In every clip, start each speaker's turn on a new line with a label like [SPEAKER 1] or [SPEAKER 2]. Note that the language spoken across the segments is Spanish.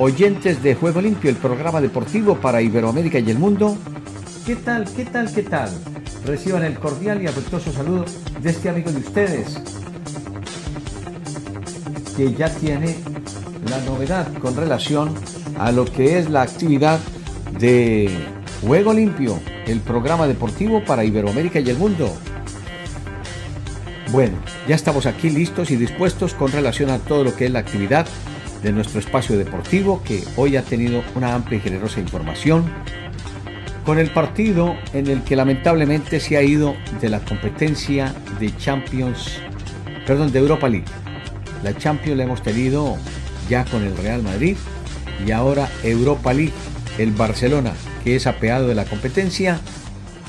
[SPEAKER 1] oyentes de Juego Limpio, el programa deportivo para Iberoamérica y el mundo. ¿Qué tal, qué tal, qué tal? Reciban el cordial y afectuoso saludo de este amigo de ustedes, que ya tiene la novedad con relación a lo que es la actividad de Juego Limpio, el programa deportivo para Iberoamérica y el mundo. Bueno, ya estamos aquí listos y dispuestos con relación a todo lo que es la actividad de nuestro espacio deportivo que hoy ha tenido una amplia y generosa información con el partido en el que lamentablemente se ha ido de la competencia de Champions, perdón, de Europa League. La Champions la hemos tenido ya con el Real Madrid y ahora Europa League, el Barcelona, que es apeado de la competencia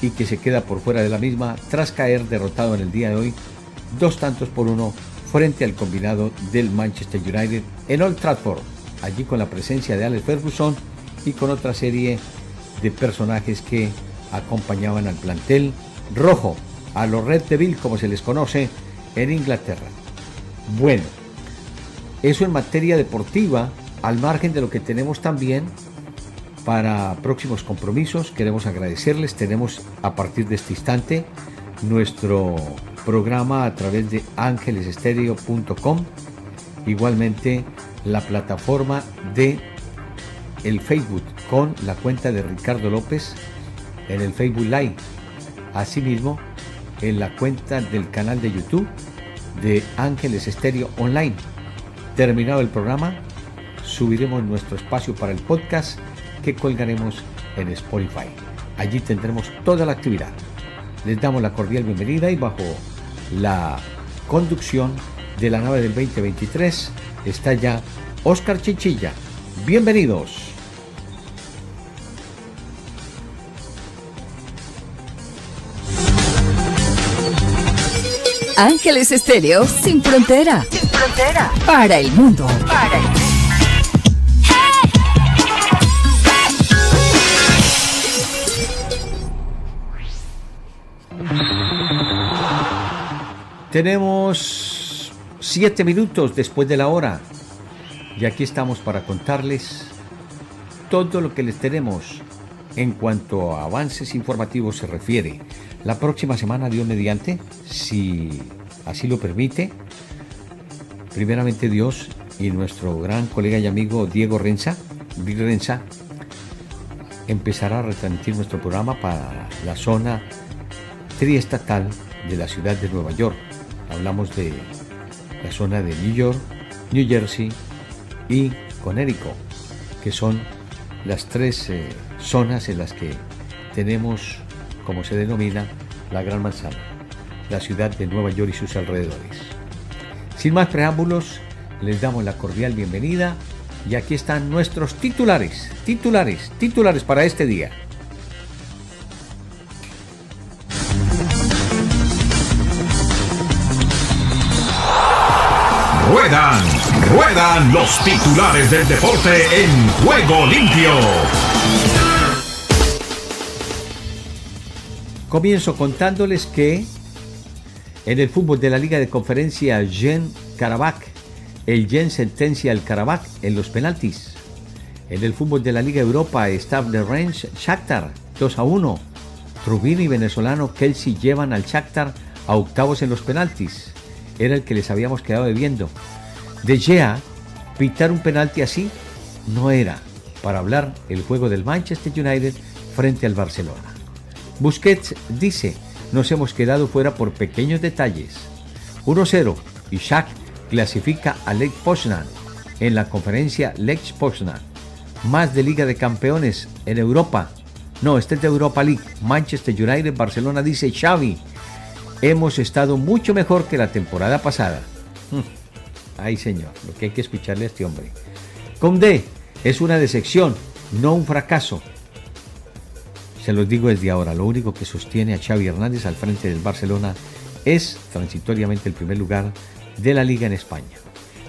[SPEAKER 1] y que se queda por fuera de la misma tras caer derrotado en el día de hoy dos tantos por uno frente al combinado del Manchester United en Old Trafford, allí con la presencia de Alex Ferguson y con otra serie de personajes que acompañaban al plantel rojo, a los Red Devil como se les conoce en Inglaterra. Bueno, eso en materia deportiva, al margen de lo que tenemos también para próximos compromisos, queremos agradecerles, tenemos a partir de este instante nuestro programa a través de ángelesestéreo.com. Igualmente la plataforma de el Facebook con la cuenta de Ricardo López en el Facebook Live. Asimismo, en la cuenta del canal de YouTube de Ángeles Estéreo Online. Terminado el programa, subiremos nuestro espacio para el podcast que colgaremos en Spotify. Allí tendremos toda la actividad. Les damos la cordial bienvenida y bajo la conducción de la nave del 2023 está ya Oscar Chichilla. Bienvenidos.
[SPEAKER 2] Ángeles Estéreo sin frontera. Sin frontera. Para el mundo. Para el mundo.
[SPEAKER 1] Tenemos siete minutos después de la hora y aquí estamos para contarles todo lo que les tenemos en cuanto a avances informativos se refiere. La próxima semana, Dios mediante, si así lo permite, primeramente Dios y nuestro gran colega y amigo Diego Renza, Renza, empezará a retransmitir nuestro programa para la zona triestatal de la ciudad de Nueva York Hablamos de la zona de New York, New Jersey y Connecticut, que son las tres eh, zonas en las que tenemos, como se denomina, la Gran Manzana, la ciudad de Nueva York y sus alrededores. Sin más preámbulos, les damos la cordial bienvenida y aquí están nuestros titulares, titulares, titulares para este día.
[SPEAKER 3] Ruedan, ruedan los titulares del deporte en juego limpio.
[SPEAKER 1] Comienzo contándoles que en el fútbol de la Liga de Conferencia Gen Karabakh, el Gen sentencia al Karabakh en los penaltis. En el fútbol de la Liga Europa, Staff de Range Shakhtar 2 a 1. Trubino y venezolano Kelsey llevan al Shakhtar a octavos en los penaltis era el que les habíamos quedado debiendo. De Gea, pitar un penalti así no era para hablar el juego del Manchester United frente al Barcelona. Busquets dice, nos hemos quedado fuera por pequeños detalles. 1-0 y Shaq clasifica a Lech Poznan en la conferencia Lech Poznan. Más de Liga de Campeones en Europa. No, este es de Europa League. Manchester United, Barcelona dice Xavi hemos estado mucho mejor que la temporada pasada. Hmm. Ay, señor, lo que hay que escucharle a este hombre. Condé es una decepción, no un fracaso. Se los digo desde ahora, lo único que sostiene a Xavi Hernández al frente del Barcelona es transitoriamente el primer lugar de la liga en España.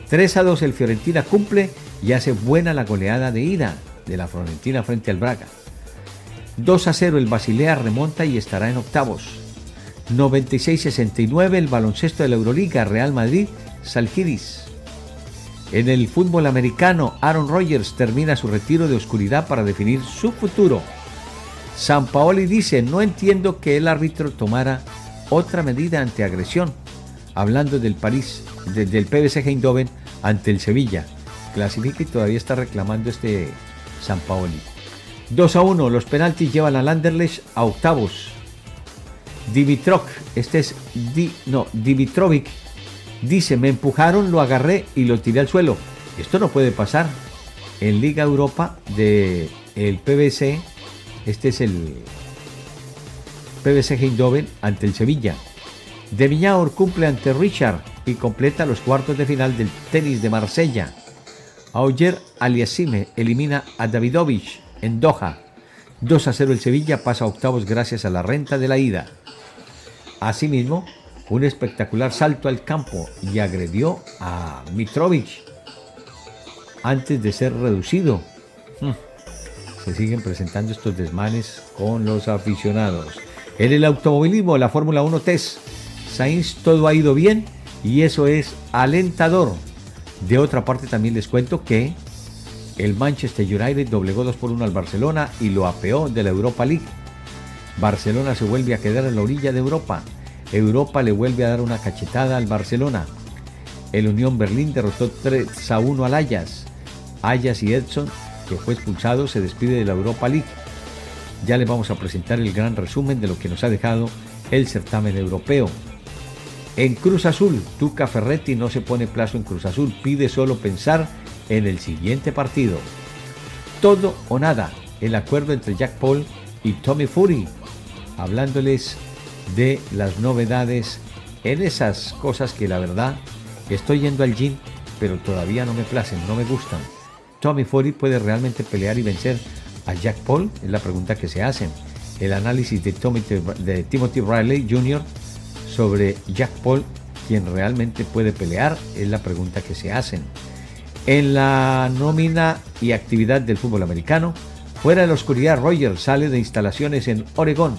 [SPEAKER 1] 3 a 2 el Fiorentina cumple y hace buena la goleada de ida de la Fiorentina frente al Braga. 2 a 0 el Basilea remonta y estará en octavos. 96-69 el baloncesto de la Euroliga Real Madrid Salgiris. En el fútbol americano, Aaron Rodgers termina su retiro de oscuridad para definir su futuro. San Paoli dice, no entiendo que el árbitro tomara otra medida ante agresión, hablando del París, del PBC Eindhoven ante el Sevilla. Clasifica y todavía está reclamando este San Paoli. 2 a 1, los penaltis llevan a Landerlecht a octavos. Dimitrok, este es Di, no, Dimitrovic, dice, me empujaron, lo agarré y lo tiré al suelo. Esto no puede pasar. En Liga Europa de el PBC, este es el PBC Eindhoven ante el Sevilla. De Viñaor cumple ante Richard y completa los cuartos de final del tenis de Marsella. Auger Aliasime elimina a Davidovich en Doha. 2 a 0 el Sevilla pasa a octavos gracias a la renta de la ida. Asimismo, un espectacular salto al campo y agredió a Mitrovic antes de ser reducido. Hmm. Se siguen presentando estos desmanes con los aficionados. En el automovilismo, la Fórmula 1 Test, Sainz todo ha ido bien y eso es alentador. De otra parte también les cuento que el Manchester United doblegó 2 por 1 al Barcelona y lo apeó de la Europa League. Barcelona se vuelve a quedar en la orilla de Europa. Europa le vuelve a dar una cachetada al Barcelona. El Unión Berlín derrotó 3 a 1 al Ajax. Ajax y Edson, que fue expulsado, se despide de la Europa League. Ya les vamos a presentar el gran resumen de lo que nos ha dejado el certamen europeo. En Cruz Azul, Tuca Ferretti no se pone plazo en Cruz Azul, pide solo pensar en el siguiente partido. Todo o nada, el acuerdo entre Jack Paul y Tommy Fury, hablándoles de las novedades en esas cosas que la verdad estoy yendo al gym, pero todavía no me placen, no me gustan. Tommy Fury puede realmente pelear y vencer a Jack Paul, es la pregunta que se hacen. El análisis de, Tommy, de Timothy Riley Jr. sobre Jack Paul, quien realmente puede pelear, es la pregunta que se hacen. En la nómina y actividad del fútbol americano, fuera de la oscuridad, Rogers sale de instalaciones en Oregón.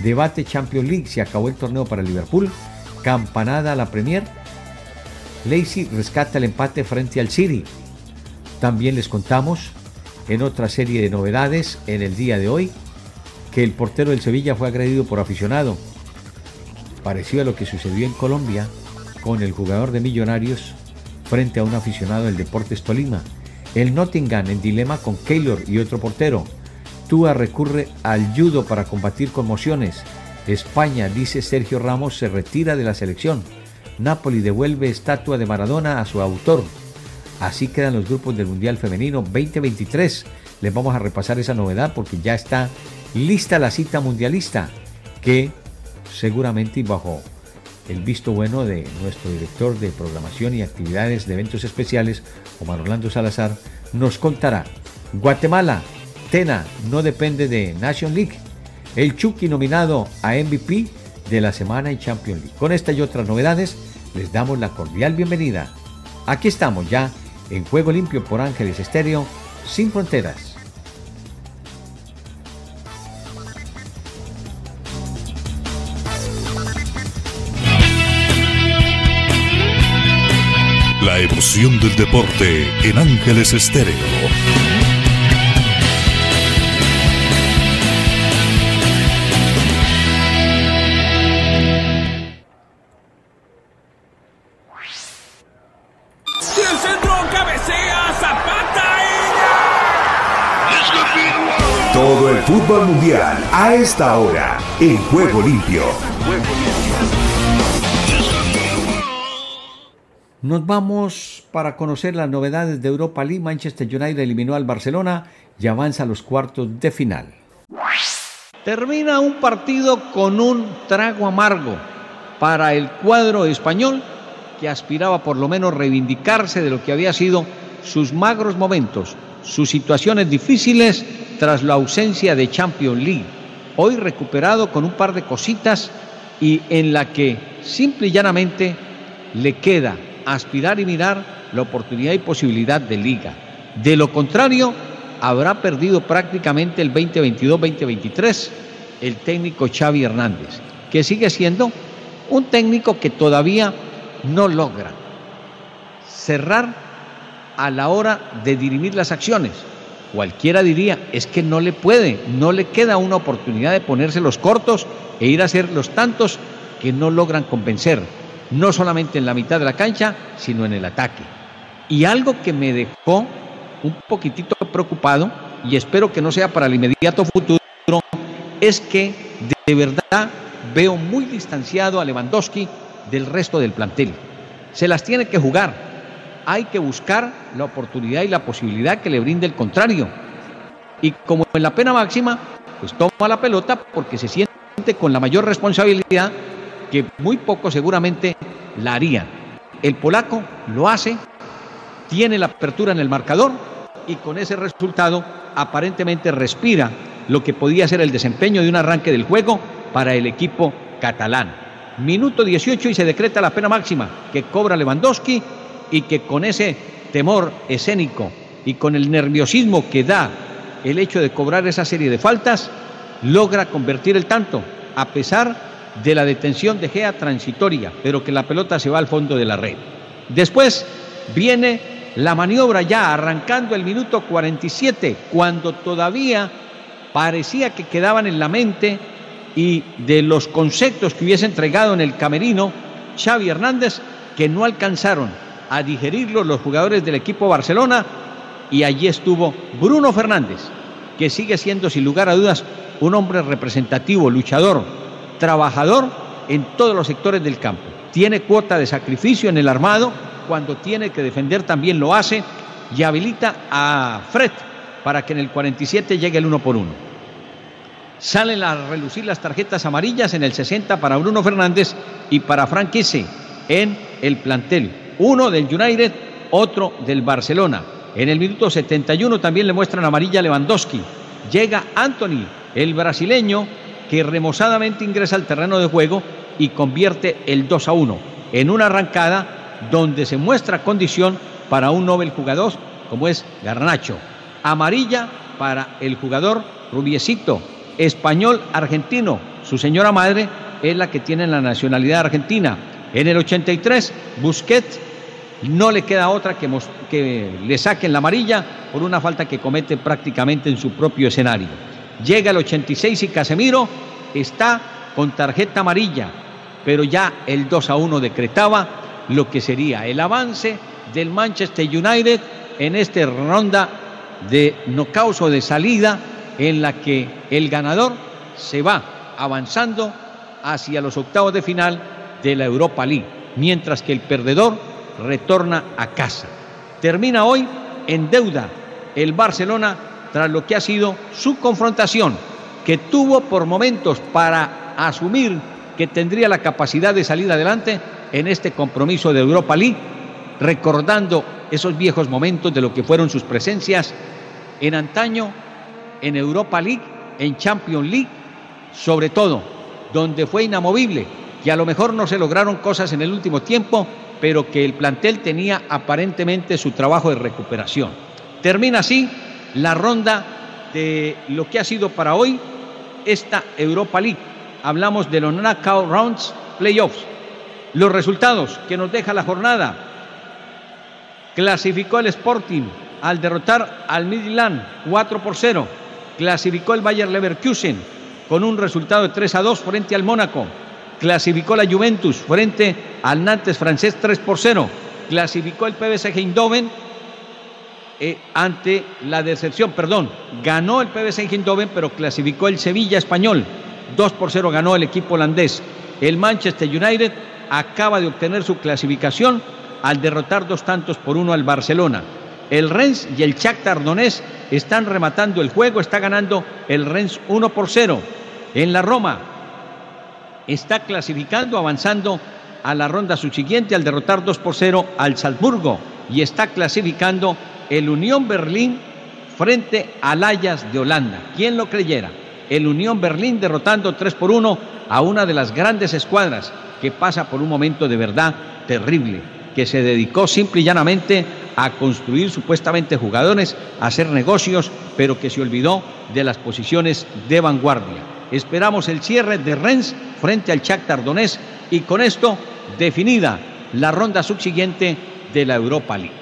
[SPEAKER 1] Debate Champions League, se acabó el torneo para Liverpool. Campanada a la Premier. Lacey rescata el empate frente al City. También les contamos en otra serie de novedades en el día de hoy que el portero del Sevilla fue agredido por aficionado. Parecido a lo que sucedió en Colombia con el jugador de Millonarios frente a un aficionado del Deportes Tolima. El Nottingham en dilema con Keylor y otro portero. Tua recurre al judo para combatir conmociones. España, dice Sergio Ramos, se retira de la selección. Napoli devuelve estatua de Maradona a su autor. Así quedan los grupos del Mundial Femenino 2023. Les vamos a repasar esa novedad porque ya está lista la cita mundialista que seguramente bajo el visto bueno de nuestro director de programación y actividades de eventos especiales, Omar Orlando Salazar, nos contará. Guatemala, Tena, no depende de Nation League. El Chucky nominado a MVP de la semana en Champions League. Con esta y otras novedades, les damos la cordial bienvenida. Aquí estamos ya en Juego Limpio por Ángeles Estéreo, sin fronteras.
[SPEAKER 3] La emoción del deporte en Ángeles Estéreo. Todo el fútbol mundial a esta hora en Juego Limpio.
[SPEAKER 1] Nos vamos para conocer las novedades de Europa League. Manchester United eliminó al Barcelona y avanza a los cuartos de final. Termina un partido con un trago amargo para el cuadro español que aspiraba por lo menos reivindicarse de lo que había sido sus magros momentos, sus situaciones difíciles
[SPEAKER 4] tras la ausencia de Champions League. Hoy recuperado con un par de cositas y en la que simple y llanamente le queda aspirar y mirar la oportunidad y posibilidad de liga. De lo contrario, habrá perdido prácticamente el 2022-2023 el técnico Xavi Hernández, que sigue siendo un técnico que todavía no logra cerrar a la hora de dirimir las acciones. Cualquiera diría, es que no le puede, no le queda una oportunidad de ponerse los cortos e ir a hacer los tantos que no logran convencer, no solamente en la mitad de la cancha, sino en el ataque. Y algo que me dejó un poquitito preocupado, y espero que no sea para el inmediato futuro, es que de verdad veo muy distanciado a Lewandowski del resto del plantel. Se las tiene que jugar. Hay que buscar la oportunidad y la posibilidad que le brinde el contrario. Y como en la pena máxima, pues toma la pelota porque se siente con la mayor responsabilidad que muy poco seguramente la harían. El polaco lo hace, tiene la apertura en el marcador y con ese resultado aparentemente respira lo que podía ser el desempeño de un arranque del juego para el equipo catalán. Minuto 18 y se decreta la pena máxima que cobra Lewandowski y que con ese temor escénico y con el nerviosismo que da el hecho de cobrar esa serie de faltas, logra convertir el tanto, a pesar de la detención de Gea transitoria, pero que la pelota se va al fondo de la red. Después viene la maniobra ya arrancando el minuto 47, cuando todavía parecía que quedaban en la mente y de los conceptos que hubiese entregado en el camerino Xavi Hernández, que no alcanzaron a digerirlo los jugadores del equipo Barcelona, y allí estuvo Bruno Fernández, que sigue siendo sin lugar a dudas un hombre representativo, luchador, trabajador en todos los sectores del campo. Tiene cuota de sacrificio en el armado, cuando tiene que defender también lo hace y habilita a Fred para que en el 47 llegue el uno por uno. Salen a relucir las tarjetas amarillas en el 60 para Bruno Fernández y para Frank en el plantel. Uno del United, otro del Barcelona. En el minuto 71 también le muestran amarilla Lewandowski. Llega Anthony, el brasileño, que remozadamente ingresa al terreno de juego y convierte el 2 a 1 en una arrancada donde se muestra condición para un Nobel jugador como es Garnacho. Amarilla para el jugador Rubiecito, español argentino. Su señora madre es la que tiene la nacionalidad argentina. En el 83, Busquets no le queda otra que, que le saquen la amarilla por una falta que comete prácticamente en su propio escenario. Llega el 86 y Casemiro está con tarjeta amarilla, pero ya el 2 a 1 decretaba lo que sería el avance del Manchester United en esta ronda de nocaut o de salida en la que el ganador se va avanzando hacia los octavos de final de la Europa League, mientras que el perdedor retorna a casa. Termina hoy en deuda el Barcelona tras lo que ha sido su confrontación, que tuvo por momentos para asumir que tendría la capacidad de salir adelante en este compromiso de Europa League, recordando esos viejos momentos de lo que fueron sus presencias en antaño, en Europa League, en Champions League, sobre todo, donde fue inamovible, que a lo mejor no se lograron cosas en el último tiempo, pero que el plantel tenía aparentemente su trabajo de recuperación. Termina así la ronda de lo que ha sido para hoy esta Europa League. Hablamos de los knockout rounds, playoffs. Los resultados que nos deja la jornada. Clasificó el Sporting al derrotar al Midland 4 por 0. Clasificó el Bayer Leverkusen con un resultado de 3 a 2 frente al Mónaco. Clasificó la Juventus frente al Nantes francés 3 por 0. Clasificó el PVC Eindhoven eh, ante la decepción, perdón, ganó el PVC Eindhoven, pero clasificó el Sevilla español. 2 por 0 ganó el equipo holandés. El Manchester United acaba de obtener su clasificación al derrotar dos tantos por uno al Barcelona. El Rennes y el Shakhtar Donetsk están rematando el juego, está ganando el Rennes 1 por 0. En la Roma está clasificando, avanzando a la ronda subsiguiente al derrotar 2 por 0 al Salzburgo y está clasificando el Unión Berlín frente al Ajax de Holanda. ¿Quién lo creyera? El Unión Berlín derrotando 3 por 1 a una de las grandes escuadras que pasa por un momento de verdad terrible, que se dedicó simple y llanamente a construir supuestamente jugadores, a hacer negocios, pero que se olvidó de las posiciones de vanguardia. Esperamos el cierre de Rennes frente al Shakhtar Donetsk y con esto definida la ronda subsiguiente de la Europa League.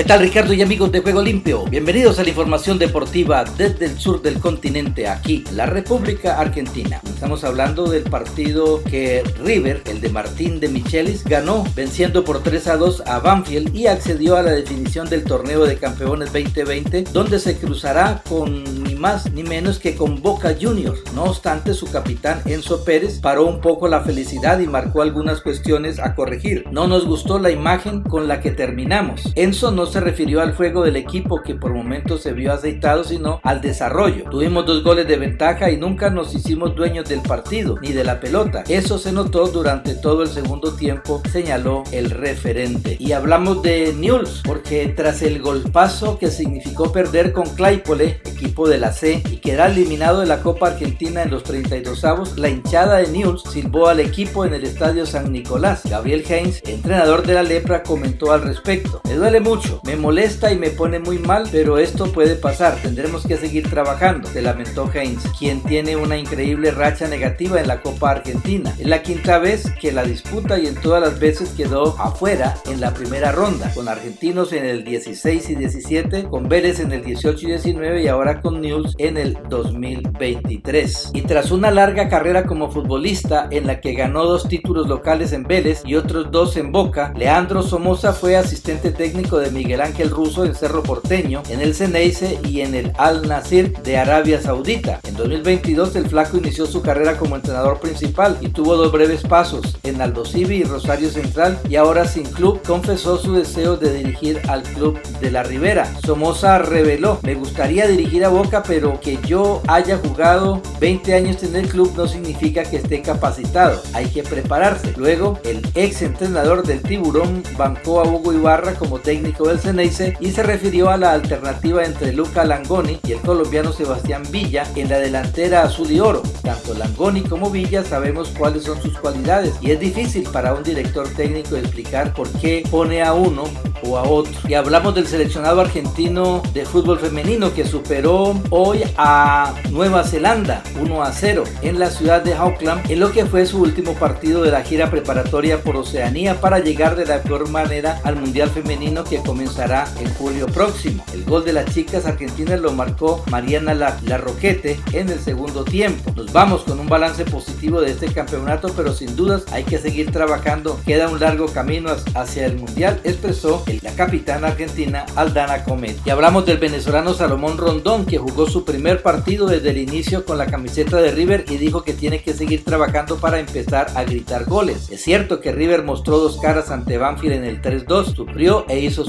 [SPEAKER 5] ¿Qué tal Ricardo y amigos de Juego Limpio? Bienvenidos a la información deportiva desde el sur del continente, aquí, la República Argentina. Estamos hablando del partido que River, el de Martín de Michelis, ganó venciendo por 3 a 2 a Banfield y accedió a la definición del torneo de campeones 2020, donde se cruzará con ni más ni menos que con Boca Juniors. No obstante, su capitán Enzo Pérez paró un poco la felicidad y marcó algunas cuestiones a corregir. No nos gustó la imagen con la que terminamos. Enzo no se refirió al juego del equipo que por momentos se vio aceitado, sino al desarrollo. Tuvimos dos goles de ventaja y nunca nos hicimos dueños del partido ni de la pelota. Eso se notó durante todo el segundo tiempo, señaló el referente. Y hablamos de Newell's, porque tras el golpazo que significó perder con Claypole, equipo de la C, y quedar eliminado de la Copa Argentina en los 32 avos, la hinchada de Newell's silbó al equipo en el estadio San Nicolás. Gabriel Heinz, entrenador de la Lepra, comentó al respecto. Me duele mucho me molesta y me pone muy mal, pero esto puede pasar. Tendremos que seguir trabajando, se lamentó Heinz, quien tiene una increíble racha negativa en la Copa Argentina. Es la quinta vez que la disputa y en todas las veces quedó afuera en la primera ronda, con argentinos en el 16 y 17, con Vélez en el 18 y 19 y ahora con News en el 2023. Y tras una larga carrera como futbolista en la que ganó dos títulos locales en Vélez y otros dos en Boca, Leandro Somoza fue asistente técnico de Miguel Ángel Russo en Cerro Porteño, en el Ceneice y en el Al Nasir de Arabia Saudita. En 2022 el flaco inició su carrera como entrenador principal y tuvo dos breves pasos en Aldo y Rosario Central y ahora sin club confesó su deseo de dirigir al club de la Ribera. Somoza reveló, me gustaría dirigir a Boca pero que yo haya jugado 20 años en el club no significa que esté capacitado, hay que prepararse. Luego el ex entrenador del tiburón bancó a Hugo Ibarra como técnico del Ceneice y se refirió a la alternativa entre Luca Langoni y el colombiano Sebastián Villa en la delantera azul y oro. Tanto Langoni como Villa sabemos cuáles son sus cualidades y es difícil para un director técnico explicar por qué pone a uno o a otro. Y hablamos del seleccionado argentino de fútbol femenino que superó hoy a Nueva Zelanda 1 a 0 en la ciudad de Auckland en lo que fue su último partido de la gira preparatoria por Oceanía para llegar de la mejor manera al Mundial Femenino que comenzará en julio próximo. El gol de las chicas argentinas lo marcó Mariana La, Roquete en el segundo tiempo. Nos vamos con un balance positivo de este campeonato, pero sin dudas hay que seguir trabajando. Queda un largo camino hacia el Mundial, expresó la capitana argentina Aldana Comet. Y hablamos del venezolano Salomón Rondón, que jugó su primer partido desde el inicio con la camiseta de River y dijo que tiene que seguir trabajando para empezar a gritar goles. Es cierto que River mostró dos caras ante Banfield en el 3-2, sufrió e hizo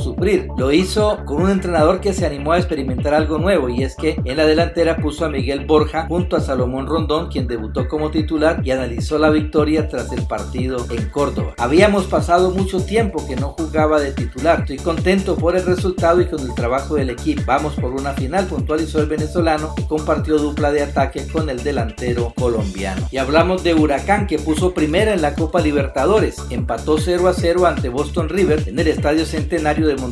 [SPEAKER 5] Lo hizo con un entrenador que se animó a experimentar algo nuevo y es que en la delantera puso a Miguel Borja junto a Salomón Rondón, quien debutó como titular y analizó la victoria tras el partido en Córdoba. Habíamos pasado mucho tiempo que no jugaba de titular Estoy contento por el resultado y con el trabajo del equipo. Vamos por una final, puntualizó el venezolano y compartió dupla de ataque con el delantero colombiano. Y hablamos de Huracán que puso primera en la Copa Libertadores. Empató 0 a 0 ante Boston River en el Estadio Centenario de Montevideo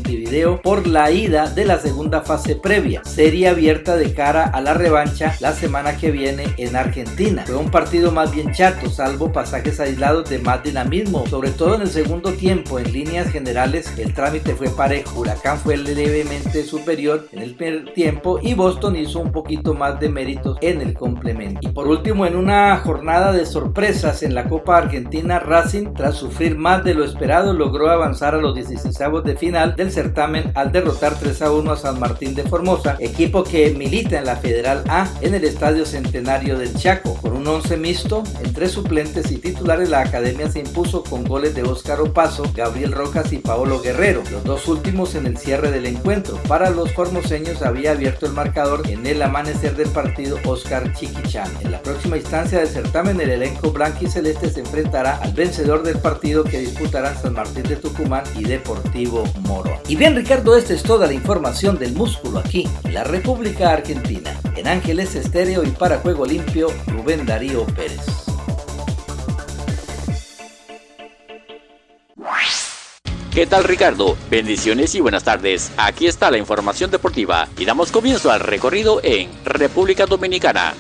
[SPEAKER 5] por la ida de la segunda fase previa. Serie abierta de cara a la revancha la semana que viene en Argentina. Fue un partido más bien chato, salvo pasajes aislados de más dinamismo, sobre todo en el segundo tiempo. En líneas generales, el trámite fue parejo. Huracán fue levemente superior en el primer tiempo y Boston hizo un poquito más de méritos en el complemento. Y por último, en una jornada de sorpresas en la Copa Argentina, Racing, tras sufrir más de lo esperado, logró avanzar a los 16 de final del certamen al derrotar 3 a 1 a San Martín de Formosa, equipo que milita en la Federal A en el Estadio Centenario del Chaco. Con un once mixto, entre suplentes y titulares, la academia se impuso con goles de Óscar Opaso, Gabriel Rojas y Paolo Guerrero, los dos últimos en el cierre del encuentro. Para los formoseños había abierto el marcador en el amanecer del partido Oscar Chiquichán. En la próxima instancia del certamen, el elenco blanco y celeste se enfrentará al vencedor del partido que disputarán San Martín de Tucumán y Deportivo Moro. Y bien Ricardo, esta es toda la información del músculo aquí, en la República Argentina. En Ángeles Estéreo y para Juego Limpio, Rubén Darío Pérez.
[SPEAKER 6] ¿Qué tal Ricardo? Bendiciones y buenas tardes. Aquí está la información deportiva y damos comienzo al recorrido en República Dominicana.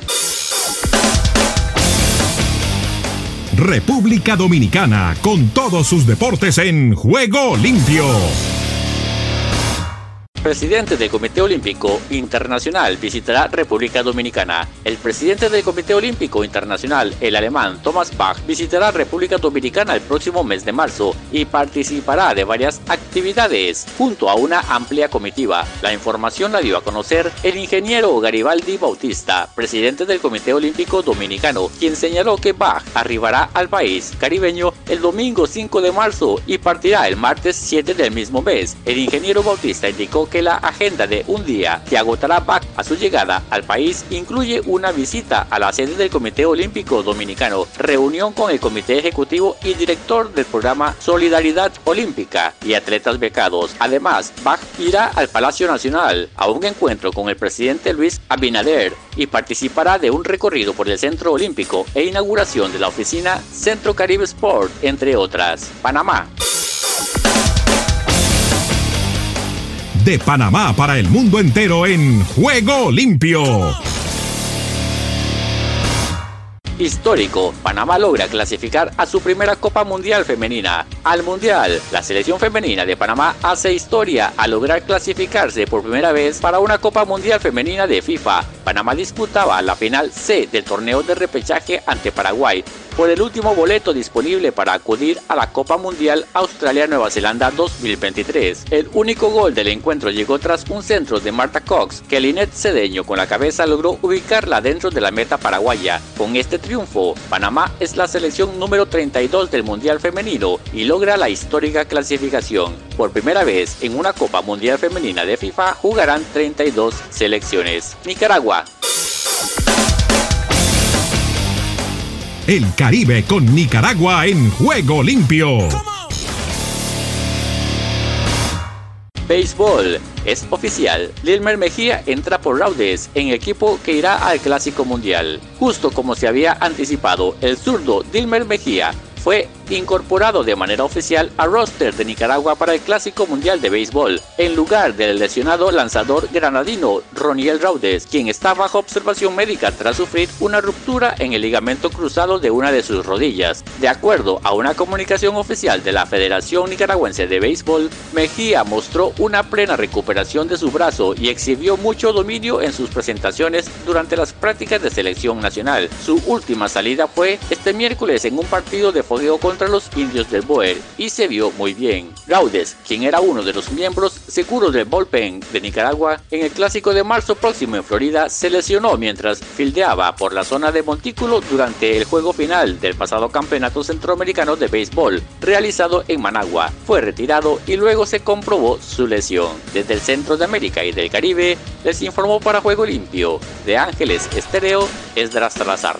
[SPEAKER 3] República Dominicana con todos sus deportes en juego limpio
[SPEAKER 6] presidente del Comité Olímpico Internacional visitará República Dominicana. El presidente del Comité Olímpico Internacional, el alemán Thomas Bach, visitará República Dominicana el próximo mes de marzo y participará de varias actividades junto a una amplia comitiva. La información la dio a conocer el ingeniero Garibaldi Bautista, presidente del Comité Olímpico Dominicano, quien señaló que Bach arribará al país caribeño el domingo 5 de marzo y partirá el martes 7 del mismo mes. El ingeniero Bautista indicó que la agenda de un día que agotará Bach a su llegada al país incluye una visita a la sede del Comité Olímpico Dominicano, reunión con el Comité Ejecutivo y director del programa Solidaridad Olímpica y atletas becados. Además, Bach irá al Palacio Nacional a un encuentro con el presidente Luis Abinader y participará de un recorrido por el Centro Olímpico e inauguración de la oficina Centro Caribe Sport, entre otras. Panamá.
[SPEAKER 3] De Panamá para el mundo entero en Juego Limpio.
[SPEAKER 6] Histórico, Panamá logra clasificar a su primera Copa Mundial Femenina. Al Mundial, la selección femenina de Panamá hace historia al lograr clasificarse por primera vez para una Copa Mundial Femenina de FIFA. Panamá disputaba la final C del torneo de repechaje ante Paraguay, por el último boleto disponible para acudir a la Copa Mundial Australia-Nueva Zelanda 2023. El único gol del encuentro llegó tras un centro de Marta Cox, que Linet Cedeño con la cabeza logró ubicarla dentro de la meta paraguaya. Con este triunfo, Panamá es la selección número 32 del Mundial Femenino y logra la histórica clasificación. Por primera vez en una Copa Mundial Femenina de FIFA jugarán 32 selecciones. Nicaragua
[SPEAKER 3] el Caribe con Nicaragua en juego limpio.
[SPEAKER 6] Béisbol. Es oficial, Lilmer Mejía entra por Raudes en equipo que irá al Clásico Mundial. Justo como se había anticipado, el zurdo Dilmer Mejía fue incorporado de manera oficial a roster de Nicaragua para el Clásico Mundial de Béisbol, en lugar del lesionado lanzador granadino Roniel Raudes, quien está bajo observación médica tras sufrir una ruptura en el ligamento cruzado de una de sus rodillas. De acuerdo a una comunicación oficial de la Federación Nicaragüense de Béisbol, Mejía mostró una plena recuperación de su brazo y exhibió mucho dominio en sus presentaciones durante las prácticas de selección nacional. Su última salida fue este miércoles en un partido de fogueo contra los indios del Boer y se vio muy bien. Gaudes, quien era uno de los miembros seguros del bullpen de Nicaragua, en el clásico de marzo próximo en Florida se lesionó mientras fildeaba por la zona de Montículo durante el juego final del pasado Campeonato Centroamericano de Béisbol realizado en Managua. Fue retirado y luego se comprobó su lesión. Desde el centro de América y del Caribe les informó para Juego Limpio de Ángeles Estéreo Esdras Salazar.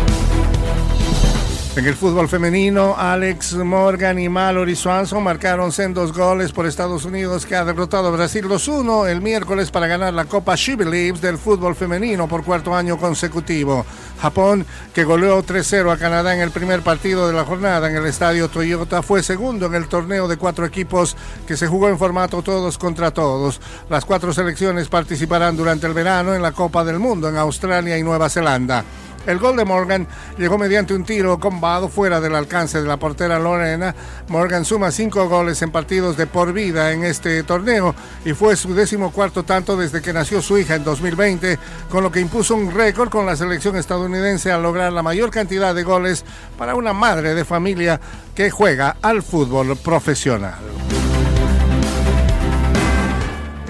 [SPEAKER 7] En el fútbol femenino, Alex Morgan y Mallory Swanson marcaron sendos goles por Estados Unidos que ha derrotado a Brasil 2-1 el miércoles para ganar la Copa She del fútbol femenino por cuarto año consecutivo. Japón, que goleó 3-0 a Canadá en el primer partido de la jornada en el estadio Toyota, fue segundo en el torneo de cuatro equipos que se jugó en formato todos contra todos. Las cuatro selecciones participarán durante el verano en la Copa del Mundo en Australia y Nueva Zelanda. El gol de Morgan llegó mediante un tiro combado fuera del alcance de la portera Lorena. Morgan suma cinco goles en partidos de por vida en este torneo y fue su décimo cuarto tanto desde que nació su hija en 2020, con lo que impuso un récord con la selección estadounidense al lograr la mayor cantidad de goles para una madre de familia que juega al fútbol profesional.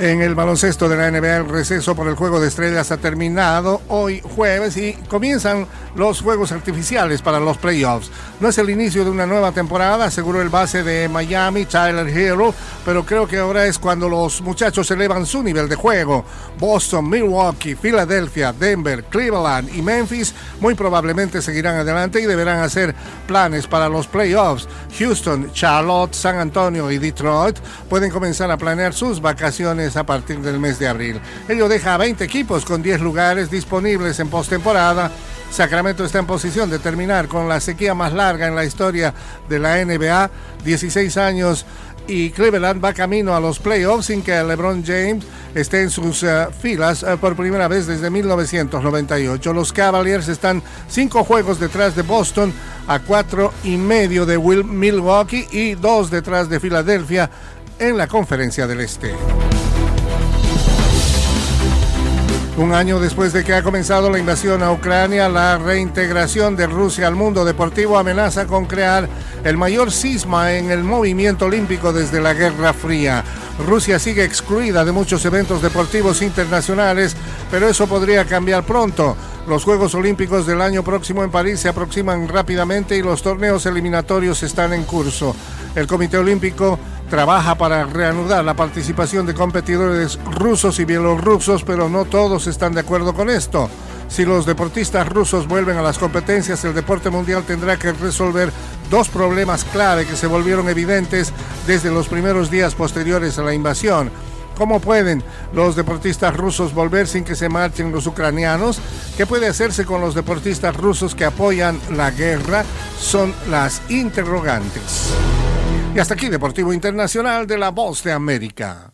[SPEAKER 7] En el baloncesto de la NBA, el receso por el juego de estrellas ha terminado hoy jueves y comienzan los juegos artificiales para los playoffs. No es el inicio de una nueva temporada, aseguró el base de Miami, Tyler Hero, pero creo que ahora es cuando los muchachos elevan su nivel de juego. Boston, Milwaukee, Filadelfia, Denver, Cleveland y Memphis muy probablemente seguirán adelante y deberán hacer planes para los playoffs. Houston, Charlotte, San Antonio y Detroit pueden comenzar a planear sus vacaciones a partir del mes de abril. Ello deja a 20 equipos con 10 lugares disponibles en postemporada. Sacramento está en posición de terminar con la sequía más larga en la historia de la NBA, 16 años y Cleveland va camino a los playoffs sin que LeBron James esté en sus eh, filas eh, por primera vez desde 1998. Los Cavaliers están cinco juegos detrás de Boston, a cuatro y medio de Milwaukee y dos detrás de Filadelfia en la conferencia del Este. Un año después de que ha comenzado la invasión a Ucrania, la reintegración de Rusia al mundo deportivo amenaza con crear el mayor cisma en el movimiento olímpico desde la Guerra Fría. Rusia sigue excluida de muchos eventos deportivos internacionales, pero eso podría cambiar pronto. Los Juegos Olímpicos del año próximo en París se aproximan rápidamente y los torneos eliminatorios están en curso. El Comité Olímpico trabaja para reanudar la participación de competidores rusos y bielorrusos, pero no todos están de acuerdo con esto. Si los deportistas rusos vuelven a las competencias, el deporte mundial tendrá que resolver dos problemas clave que se volvieron evidentes desde los primeros días posteriores a la invasión. ¿Cómo pueden los deportistas rusos volver sin que se marchen los ucranianos? ¿Qué puede hacerse con los deportistas rusos que apoyan la guerra? Son las interrogantes. Y hasta aquí Deportivo Internacional de la Voz de América.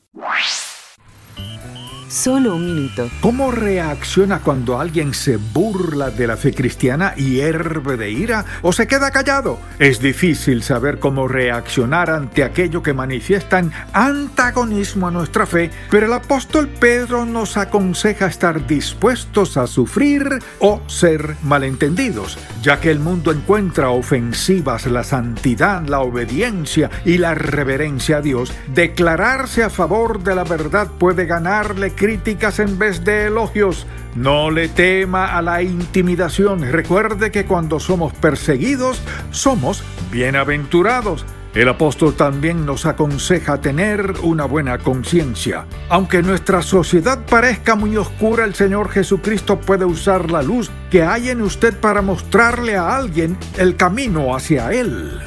[SPEAKER 8] Solo un minuto.
[SPEAKER 9] ¿Cómo reacciona cuando alguien se burla de la fe cristiana y hierve de ira o se queda callado? Es difícil saber cómo reaccionar ante aquello que manifiestan antagonismo a nuestra fe, pero el apóstol Pedro nos aconseja estar dispuestos a sufrir o ser malentendidos, ya que el mundo encuentra ofensivas la santidad, la obediencia y la reverencia a Dios. Declararse a favor de la verdad puede ganarle críticas en vez de elogios. No le tema a la intimidación. Recuerde que cuando somos perseguidos, somos bienaventurados. El apóstol también nos aconseja tener una buena conciencia. Aunque nuestra sociedad parezca muy oscura, el Señor Jesucristo puede usar la luz que hay en usted para mostrarle a alguien el camino hacia Él.